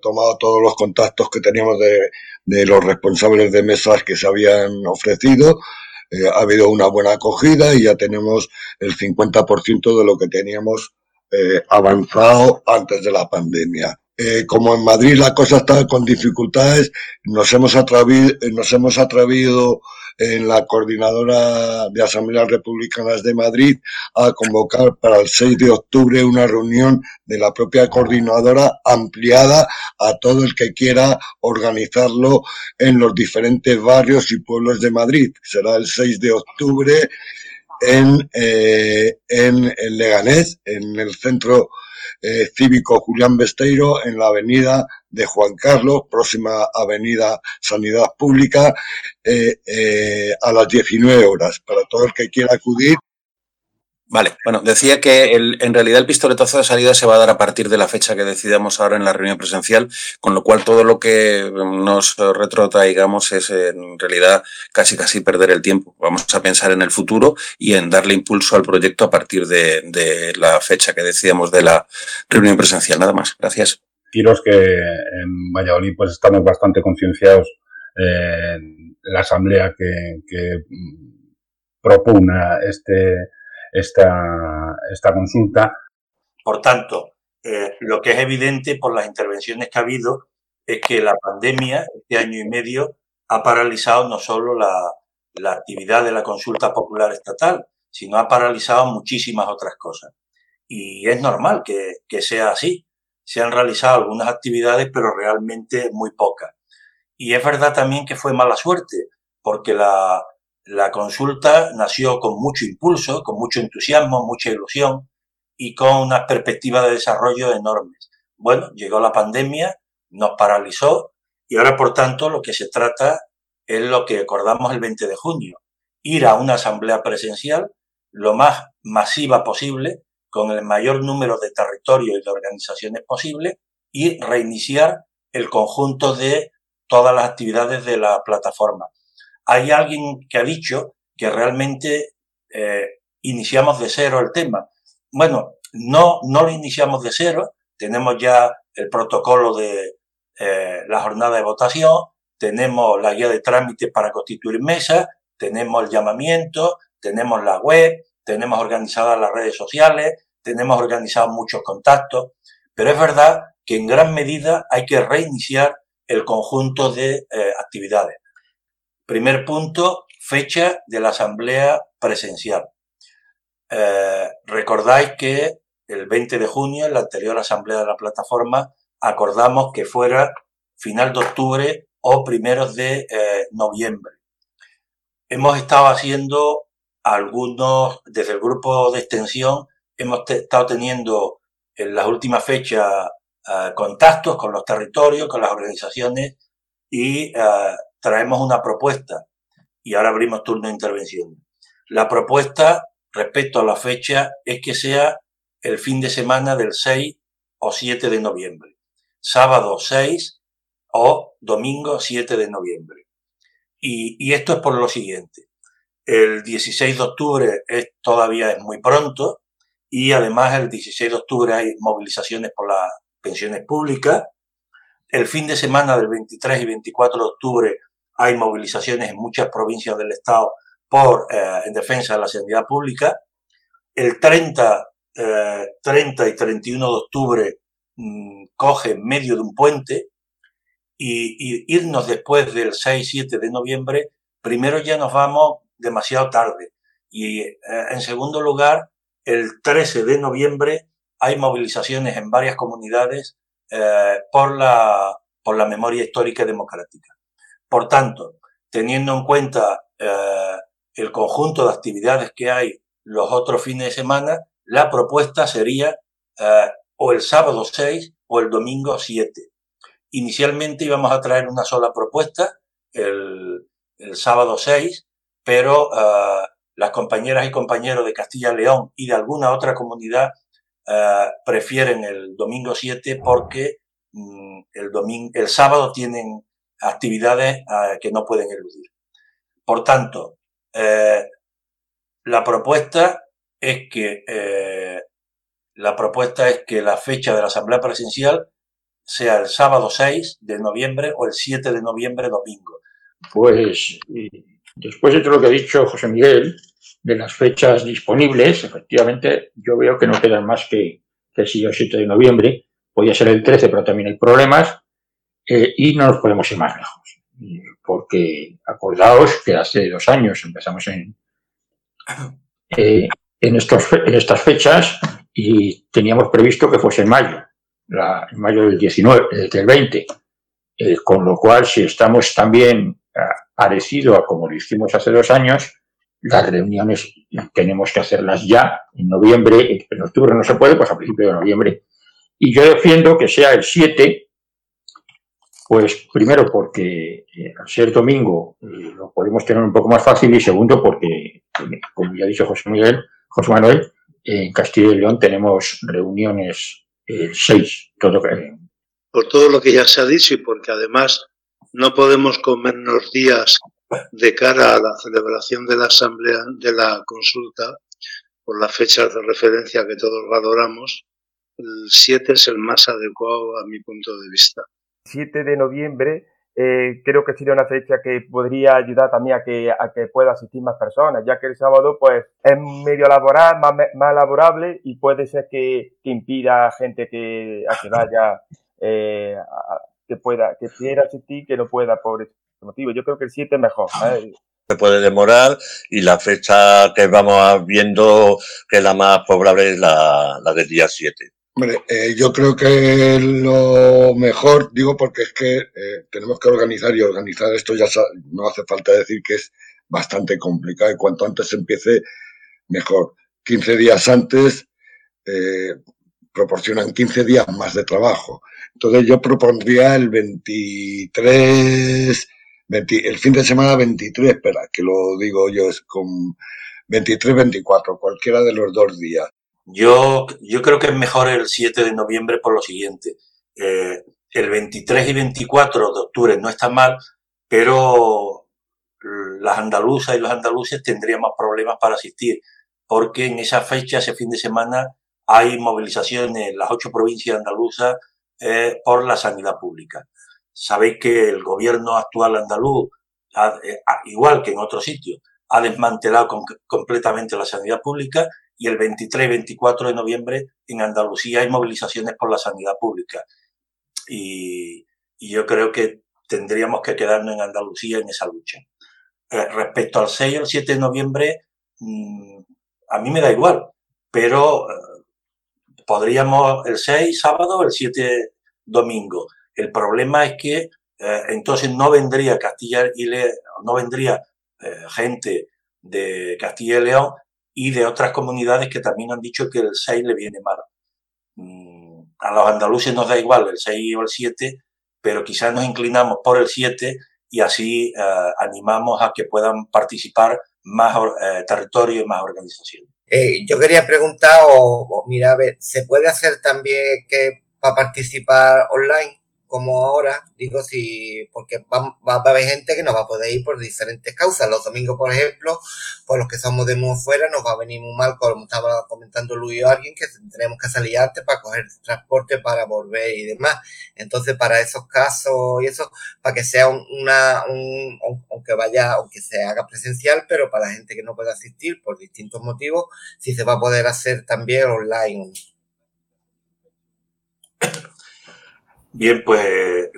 tomado todos los contactos que teníamos de, los responsables de mesas que se habían ofrecido. Eh, ha habido una buena acogida y ya tenemos el 50% de lo que teníamos eh, avanzado antes de la pandemia. Eh, como en Madrid la cosa está con dificultades, nos hemos atrevido, nos hemos atrevido en la coordinadora de Asambleas Republicanas de Madrid a convocar para el 6 de octubre una reunión de la propia coordinadora ampliada a todo el que quiera organizarlo en los diferentes barrios y pueblos de Madrid. Será el 6 de octubre en, eh, en, Leganés, en el centro eh, cívico Julián Besteiro, en la avenida de Juan Carlos, próxima avenida Sanidad Pública, eh, eh, a las 19 horas. Para todo el que quiera acudir, Vale, bueno, decía que en realidad el pistoletazo de salida se va a dar a partir de la fecha que decidamos ahora en la reunión presencial, con lo cual todo lo que nos retrotraigamos es en realidad casi casi perder el tiempo. Vamos a pensar en el futuro y en darle impulso al proyecto a partir de, la fecha que decidamos de la reunión presencial. Nada más. Gracias. Quiros que en Valladolid pues estamos bastante concienciados en la asamblea que, que propugna este esta, esta consulta. Por tanto, eh, lo que es evidente por las intervenciones que ha habido es que la pandemia, este año y medio, ha paralizado no solo la, la actividad de la consulta popular estatal, sino ha paralizado muchísimas otras cosas. Y es normal que, que sea así. Se han realizado algunas actividades, pero realmente muy pocas. Y es verdad también que fue mala suerte, porque la, la consulta nació con mucho impulso, con mucho entusiasmo, mucha ilusión y con una perspectiva de desarrollo enormes. Bueno, llegó la pandemia, nos paralizó y ahora, por tanto, lo que se trata es lo que acordamos el 20 de junio, ir a una asamblea presencial lo más masiva posible, con el mayor número de territorios y de organizaciones posible y reiniciar el conjunto de todas las actividades de la plataforma hay alguien que ha dicho que realmente eh, iniciamos de cero el tema. Bueno, no, no lo iniciamos de cero, tenemos ya el protocolo de eh, la jornada de votación, tenemos la guía de trámite para constituir mesa, tenemos el llamamiento, tenemos la web, tenemos organizadas las redes sociales, tenemos organizados muchos contactos, pero es verdad que en gran medida hay que reiniciar el conjunto de eh, actividades. Primer punto, fecha de la asamblea presencial. Eh, recordáis que el 20 de junio, en la anterior asamblea de la plataforma, acordamos que fuera final de octubre o primeros de eh, noviembre. Hemos estado haciendo algunos, desde el grupo de extensión, hemos estado teniendo en las últimas fechas eh, contactos con los territorios, con las organizaciones y traemos una propuesta y ahora abrimos turno de intervención. La propuesta respecto a la fecha es que sea el fin de semana del 6 o 7 de noviembre, sábado 6 o domingo 7 de noviembre. Y, y esto es por lo siguiente. El 16 de octubre es, todavía es muy pronto y además el 16 de octubre hay movilizaciones por las pensiones públicas. El fin de semana del 23 y 24 de octubre hay movilizaciones en muchas provincias del Estado por, eh, en defensa de la sanidad pública. El 30, 30 eh, y 31 de octubre mm, coge medio de un puente y, irnos después del 6-7 de noviembre, primero ya nos vamos demasiado tarde. Y eh, en segundo lugar, el 13 de noviembre hay movilizaciones en varias comunidades por, la, por la memoria histórica y democrática. Por tanto, teniendo en cuenta eh, el conjunto de actividades que hay los otros fines de semana, la propuesta sería eh, o el sábado 6 o el domingo 7. Inicialmente íbamos a traer una sola propuesta, el, sábado 6, pero eh, las compañeras y compañeros de Castilla y León y de alguna otra comunidad prefieren el domingo 7 porque mm, el, domingo, el sábado tienen actividades eh, que no pueden eludir. Por tanto, eh, la propuesta es que eh, la propuesta es que la fecha de la asamblea presencial sea el sábado 6 de noviembre o el 7 de noviembre domingo. Pues después de todo lo que ha dicho José Miguel, de las fechas disponibles, efectivamente yo veo que no quedan más que, que el 6 o 7 de noviembre, podría ser el 13, pero también hay problemas, eh, y no nos podemos ir más lejos. Porque acordaos que hace dos años empezamos en, eh, en, estos, en estas fechas y teníamos previsto que fuese en mayo, la, en mayo del 19, eh, del 20. Eh, con lo cual, si estamos también parecido a como lo hicimos hace dos años, las reuniones tenemos que hacerlas ya, en noviembre, en octubre no se puede, pues a principios de noviembre. Y yo defiendo que sea el 7, pues primero porque eh, al ser domingo lo podemos tener un poco más fácil y segundo porque, como ya ha dicho José Miguel, José Manuel, en Castilla y León tenemos reuniones el 6, todo, por todo lo que ya se ha dicho y porque además no podemos comernos días de cara a la celebración de la asamblea, de la consulta, por las fechas de referencia que todos valoramos, el 7 es el más adecuado a mi punto de vista. 7 de noviembre eh, creo que sería una fecha que podría ayudar también a que, a que pueda asistir más personas, ya que el sábado pues es medio laboral, más, más laborable y puede ser que, que impida a gente que, a que vaya eh, que pueda, que quiera asistir, que no pueda por ese motivo. Yo creo que el 7 es mejor. ¿eh? Se puede demorar y la fecha que vamos viendo que es la más probable es la, la del día 7. Hombre, eh, yo creo que lo mejor, digo porque es que eh, tenemos que organizar y organizar esto ya no hace falta decir que es bastante complicado y cuanto antes empiece, mejor. 15 días antes eh, proporcionan 15 días más de trabajo. Entonces yo propondría el 23, el fin de semana 23, espera, que lo digo yo, es con 23-24, cualquiera de los dos días. Yo, yo creo que es mejor el 7 de noviembre por lo siguiente. Eh, el 23 y 24 de octubre no está mal, pero las andaluzas y los andaluces tendrían más problemas para asistir, porque en esa fecha, ese fin de semana, hay movilizaciones en las ocho provincias andaluzas eh, por la sanidad pública. Sabéis que el gobierno actual andaluz, eh, igual que en otros sitios, ha desmantelado completamente la sanidad pública y el 23 y 24 de noviembre en Andalucía hay movilizaciones por la sanidad pública. Y, yo creo que tendríamos que quedarnos en Andalucía en esa lucha. Eh, respecto al 6 y el 7 de noviembre, mm, a mí me da igual, pero podríamos el 6 sábado o el 7 domingo. El problema es que eh, entonces no vendría Castilla y León, no vendría eh, gente de Castilla y León y de otras comunidades que también han dicho que el 6 le viene mal. Mm, a los andaluces nos da igual el 6 o el 7, pero quizás nos inclinamos por el 7 y así eh, animamos a que puedan participar más territorio y más organizaciones. Eh, yo quería preguntar, o, mira, a ver, ¿se puede hacer también que para participar online? Como ahora, digo, si, porque va, va, a haber gente que no va a poder ir por diferentes causas. Los domingos, por ejemplo, por los que somos de muy fuera, nos va a venir muy mal, como estaba comentando Luis o alguien, que tenemos que salir antes para coger transporte para volver y demás. Entonces, para esos casos y eso, para que sea una, un, aunque vaya, aunque se haga presencial, pero para la gente que no pueda asistir por distintos motivos, si se va a poder hacer también online. Bien, pues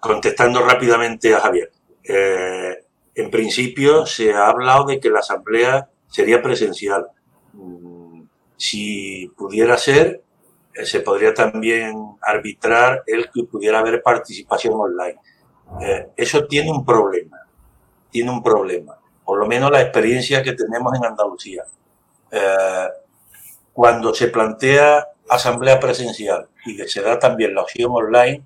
contestando rápidamente a Javier. Eh, en principio se ha hablado de que la asamblea sería presencial. Mm, si pudiera ser, eh, se podría también arbitrar el que pudiera haber participación online. Eh, eso tiene un problema, tiene un problema, por lo menos la experiencia que tenemos en Andalucía. cuando se plantea asamblea presencial y que se da también la opción online,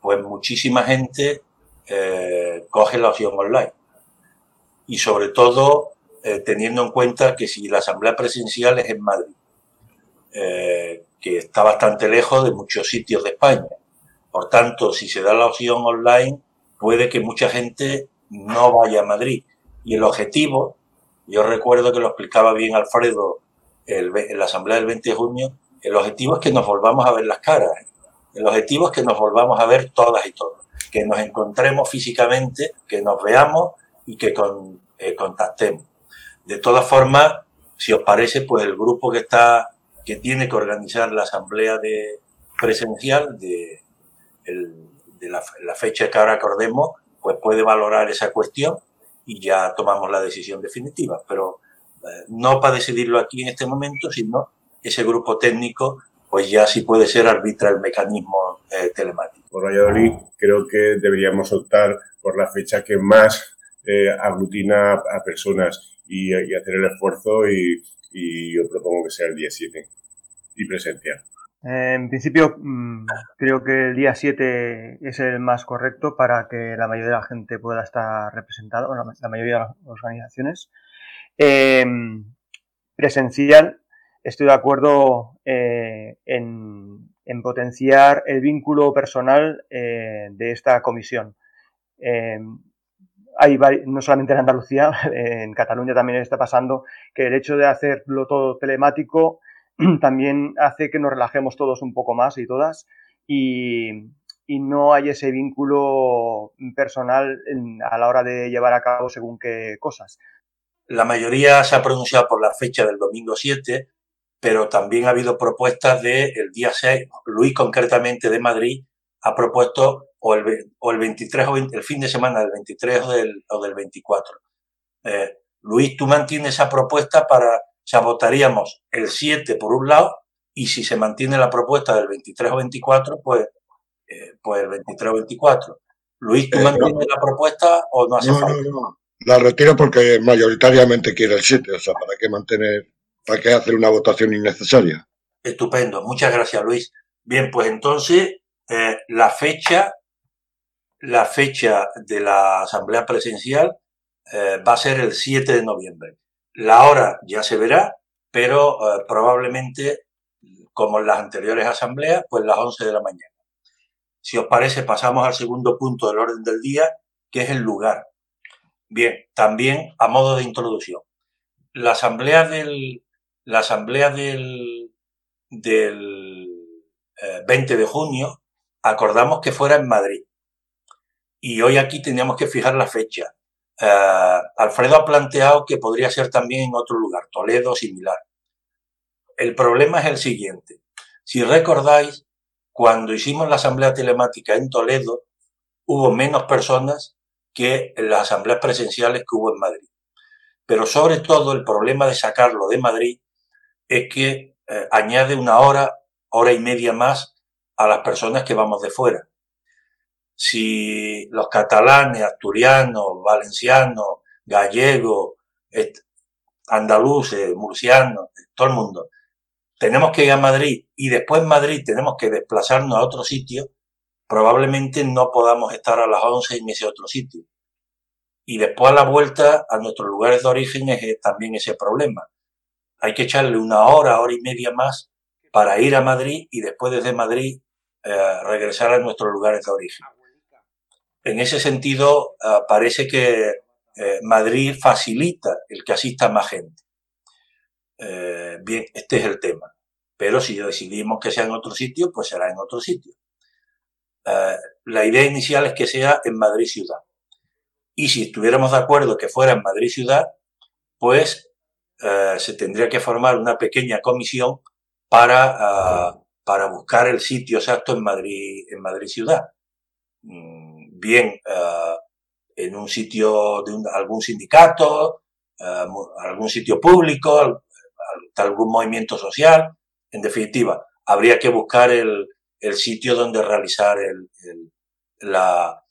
pues muchísima gente eh, coge la opción online. Y sobre todo eh, teniendo en cuenta que si la asamblea presencial es en Madrid, eh, que está bastante lejos de muchos sitios de España. Por tanto, si se da la opción online, puede que mucha gente no vaya a Madrid. Y el objetivo, yo recuerdo que lo explicaba bien Alfredo en la asamblea del 20 de junio, el objetivo es que nos volvamos a ver las caras. El objetivo es que nos volvamos a ver todas y todos, que nos encontremos físicamente, que nos veamos y que eh, contactemos. De todas formas, si os parece, pues el grupo que está, que tiene que organizar la asamblea de presencial de, de la, la, fecha que ahora acordemos, pues puede valorar esa cuestión y ya tomamos la decisión definitiva. Pero eh, no para decidirlo aquí en este momento, sino ese grupo técnico, pues ya sí puede ser arbitra el mecanismo eh, telemático. Por Valladolid, creo que deberíamos optar por la fecha que más eh, aglutina a personas y, hacer el esfuerzo y, y, yo propongo que sea el día 7 y presencial. En principio, mm, creo que el día 7 es el más correcto para que la mayoría de la gente pueda estar representada, bueno, la mayoría de las organizaciones. Eh, presencial, estoy de acuerdo eh, en, potenciar el vínculo personal eh, de esta comisión. hay, no solamente en Andalucía, en Cataluña también está pasando que el hecho de hacerlo todo telemático también hace que nos relajemos todos un poco más y todas y, no hay ese vínculo personal a la hora de llevar a cabo según qué cosas. La mayoría se ha pronunciado por la fecha del domingo 7, pero también ha habido propuestas del día 6. Luis, concretamente de Madrid, ha propuesto o el, o el 23 o el fin de semana del 23 o del, o del 24. Eh, Luis, tú mantienes esa propuesta para o sea, votaríamos el 7 por un lado y si se mantiene la propuesta del 23 o 24, pues, eh, pues el 23 o 24. Luis, ¿tú eh, mantienes la propuesta o no hace no, falta? No, no, la retiro porque mayoritariamente quiere el 7, o sea, ¿para qué mantener, para qué hacer una votación innecesaria? Estupendo, muchas gracias Luis. Bien, pues entonces eh, la fecha, la fecha de la asamblea presencial va a ser el 7 de noviembre. La hora ya se verá, pero eh, probablemente, como en las anteriores asambleas, pues las 11 de la mañana. Si os parece, pasamos al segundo punto del orden del día, que es el lugar. Bien, también a modo de introducción. La asamblea del, la asamblea del, del 20 eh, de junio acordamos que fuera en Madrid. Y hoy aquí teníamos que fijar la fecha. Eh, Alfredo ha planteado que podría ser también en otro lugar, Toledo similar. El problema es el siguiente. Si recordáis, cuando hicimos la asamblea telemática en Toledo, hubo menos personas que en las asambleas presenciales que hubo en Madrid. Pero sobre todo el problema de sacarlo de Madrid es que eh, añade una hora, hora y media más a las personas que vamos de fuera si los catalanes, asturianos, valencianos, gallegos, andaluces, murcianos, todo el mundo, tenemos que ir a Madrid y después en Madrid tenemos que desplazarnos a otro sitio, probablemente no podamos estar a las 11 en ese otro sitio. Y después a la vuelta a nuestros lugares de origen es también ese problema. Hay que echarle una hora, hora y media más para ir a Madrid y después desde Madrid eh, regresar a nuestros lugares de origen. En ese sentido, ah, parece que eh, Madrid facilita el que asista más gente. Eh, bien, este es el tema. Pero si decidimos que sea en otro sitio, pues será en otro sitio. Eh, la idea inicial es que sea en Madrid ciudad. Y si estuviéramos de acuerdo que fuera en Madrid ciudad, pues se tendría que formar una pequeña comisión para, ah, para buscar el sitio exacto en Madrid, en Madrid ciudad. Mm, bien eh, en un sitio de algún sindicato, eh, algún sitio público, algún movimiento social. En definitiva, habría que buscar el, sitio donde realizar la,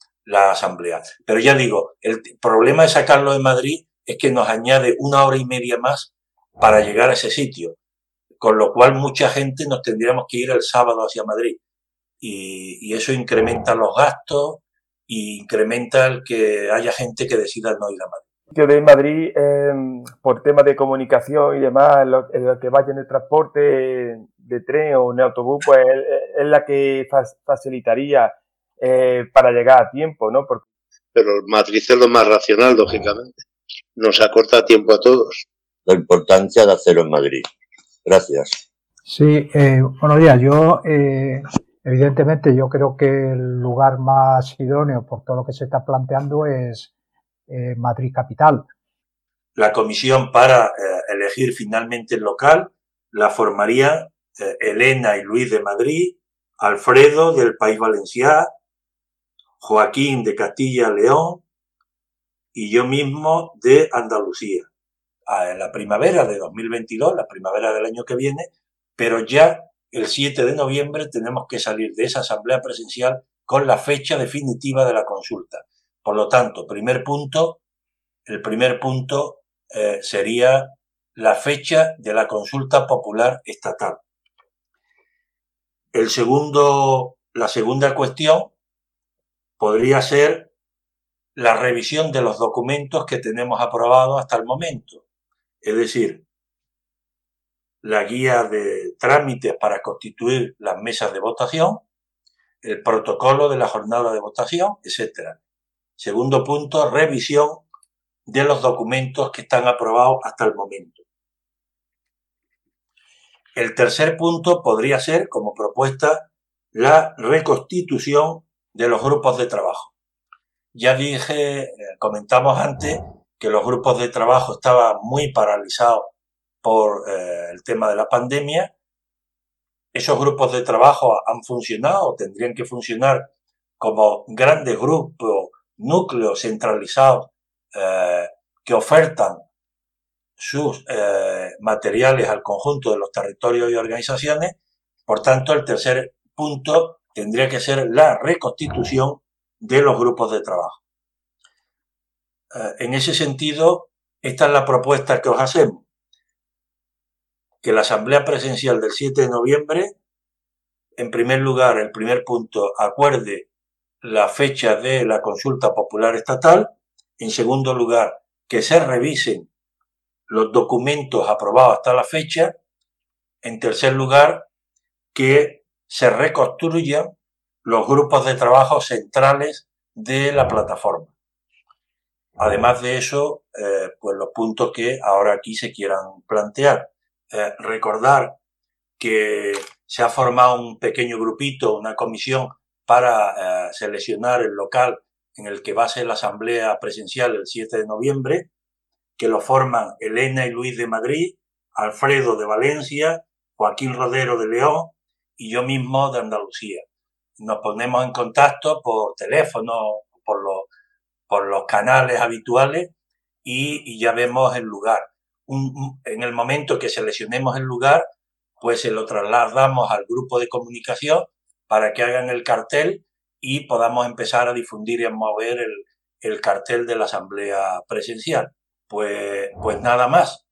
asamblea. Pero ya digo, el problema de sacarlo de Madrid es que nos añade una hora y media más para llegar a ese sitio, con lo cual mucha gente nos tendríamos que ir el sábado hacia Madrid. y eso incrementa los gastos, y incrementa el que haya gente que decida no ir a Madrid. Yo de Madrid, em, por temas de comunicación y demás, lo, que vaya en el transporte de tren o en autobús, pues es, la que facilitaría eh, para llegar a tiempo, ¿no? Porque... Pero Madrid es lo más racional, lógicamente. Nos acorta tiempo a todos. La importancia de hacerlo en Madrid. Gracias. Sí, eh, buenos días. Yo eh, Evidentemente, yo creo que el lugar más idóneo por todo lo que se está planteando es eh, Madrid Capital. La comisión para eh, elegir finalmente el local la formaría eh, Elena y Luis de Madrid, Alfredo del País Valenciano, Joaquín de Castilla-León y yo mismo de Andalucía. Ah, en la primavera de 2022, la primavera del año que viene, pero ya el 7 de noviembre tenemos que salir de esa asamblea presencial con la fecha definitiva de la consulta. Por lo tanto, primer punto, el primer punto eh, sería la fecha de la consulta popular estatal. El segundo, la segunda cuestión podría ser la revisión de los documentos que tenemos aprobados hasta el momento. Es decir, la guía de trámites para constituir las mesas de votación, el protocolo de la jornada de votación, etc. Segundo punto, revisión de los documentos que están aprobados hasta el momento. El tercer punto podría ser, como propuesta, la reconstitución de los grupos de trabajo. Ya dije, eh, comentamos antes, que los grupos de trabajo estaban muy paralizados por eh, el tema de la pandemia. Esos grupos de trabajo han funcionado, tendrían que funcionar como grandes grupos, núcleos centralizados eh, que ofertan sus materiales al conjunto de los territorios y organizaciones. Por tanto, el tercer punto tendría que ser la reconstitución de los grupos de trabajo. en ese sentido, esta es la propuesta que os hacemos que la Asamblea Presencial del 7 de noviembre, en primer lugar, el primer punto, acuerde la fecha de la consulta popular estatal. En segundo lugar, que se revisen los documentos aprobados hasta la fecha. En tercer lugar, que se reconstruyan los grupos de trabajo centrales de la plataforma. Además de eso, eh, pues los puntos que ahora aquí se quieran plantear. Eh, recordar que se ha formado un pequeño grupito, una comisión para eh, seleccionar el local en el que va a ser la asamblea presencial el 7 de noviembre, que lo forman Elena y Luis de Madrid, Alfredo de Valencia, Joaquín Rodero de León y yo mismo de Andalucía. Nos ponemos en contacto por teléfono, por los, canales habituales y ya vemos el lugar en el momento que seleccionemos el lugar, pues se lo trasladamos al grupo de comunicación para que hagan el cartel y podamos empezar a difundir y a mover el, cartel de la asamblea presencial. Pues, pues nada más.